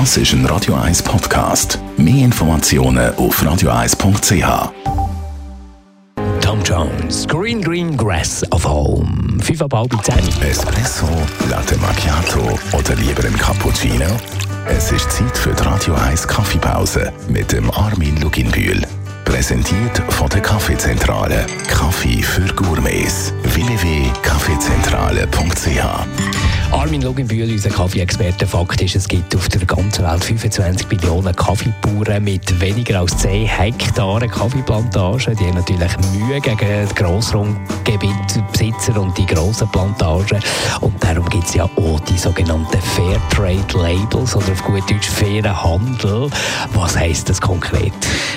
Das ist ein Radio 1 Podcast. Mehr Informationen auf radio1.ch. Tom Jones, Green Green Grass of Home. 5 ab halb 10. Espresso, Latte Macchiato oder lieber ein Cappuccino? Es ist Zeit für die Radio 1 Kaffeepause mit dem Armin Luginbühl. Präsentiert von der Kaffeezentrale. Kaffee für Gourmets. www.kaffeezentrale.ch Armin Luginbühl, unser Kaffee-Experte. Fakt ist, es gibt auf der ganzen Welt 25 Millionen Kaffeebauern mit weniger als 10 Hektaren Kaffeeplantagen. Die haben natürlich Mühe gegen die Grossraumgebietsbesitzer und die grossen Plantagen. Und darum gibt es ja auch die sogenannten Fairtrade-Labels oder auf gut Deutsch fairen Handel. Was heisst das konkret?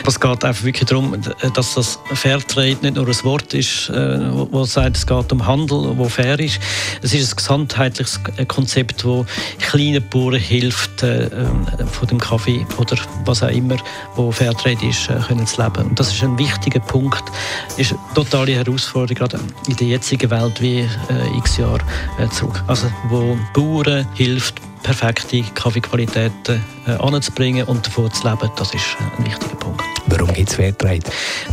Es geht einfach wirklich darum, dass das Fairtrade nicht nur ein Wort ist, äh, wo sagt, es geht um Handel, wo fair ist. Es ist ein gesamtheitliches Konzept, das kleinen Bauern hilft, äh, ähm, von dem Kaffee oder was auch immer, wo Fairtrade ist, äh, können zu leben. Und das ist ein wichtiger Punkt, ist eine totale Herausforderung, gerade in der jetzigen Welt wie x Jahre zurück. Also wo Bauern hilft, perfekte Kaffeequalitäten äh, anzubringen und davon zu leben, das ist ein wichtiger Punkt. Warum gibt es Fairtrade?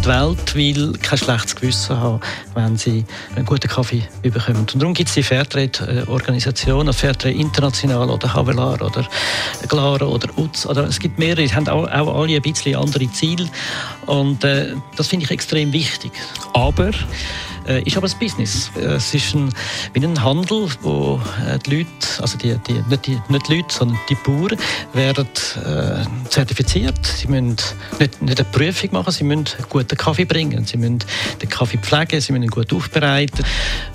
Die Welt will kein schlechtes Gewissen haben, wenn sie einen guten Kaffee bekommen. Und darum gibt es die Fairtrade-Organisationen, Fairtrade International oder Havelar oder Glara oder UZ. Oder es gibt mehrere, die haben auch, auch alle ein bisschen andere Ziele. Und äh, das finde ich extrem wichtig. Aber ist aber ein Business. Es ist ein, wie ein Handel, wo äh, die Leute, also die, die, nicht, die, nicht die Leute, sondern die Bauern werden äh, zertifiziert. Sie müssen nicht, nicht eine Prüfung machen, sie müssen guten Kaffee bringen, sie müssen den Kaffee pflegen, sie müssen ihn gut aufbereiten,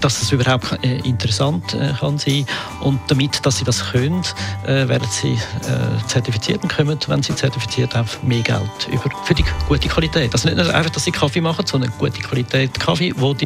dass es überhaupt äh, interessant äh, kann sein. Und damit, dass sie das können, äh, werden sie äh, zertifiziert und kommen, wenn sie zertifiziert haben, mehr Geld über, für die gute Qualität. Also nicht nur einfach, dass sie Kaffee machen, sondern gute Qualität Kaffee, wo die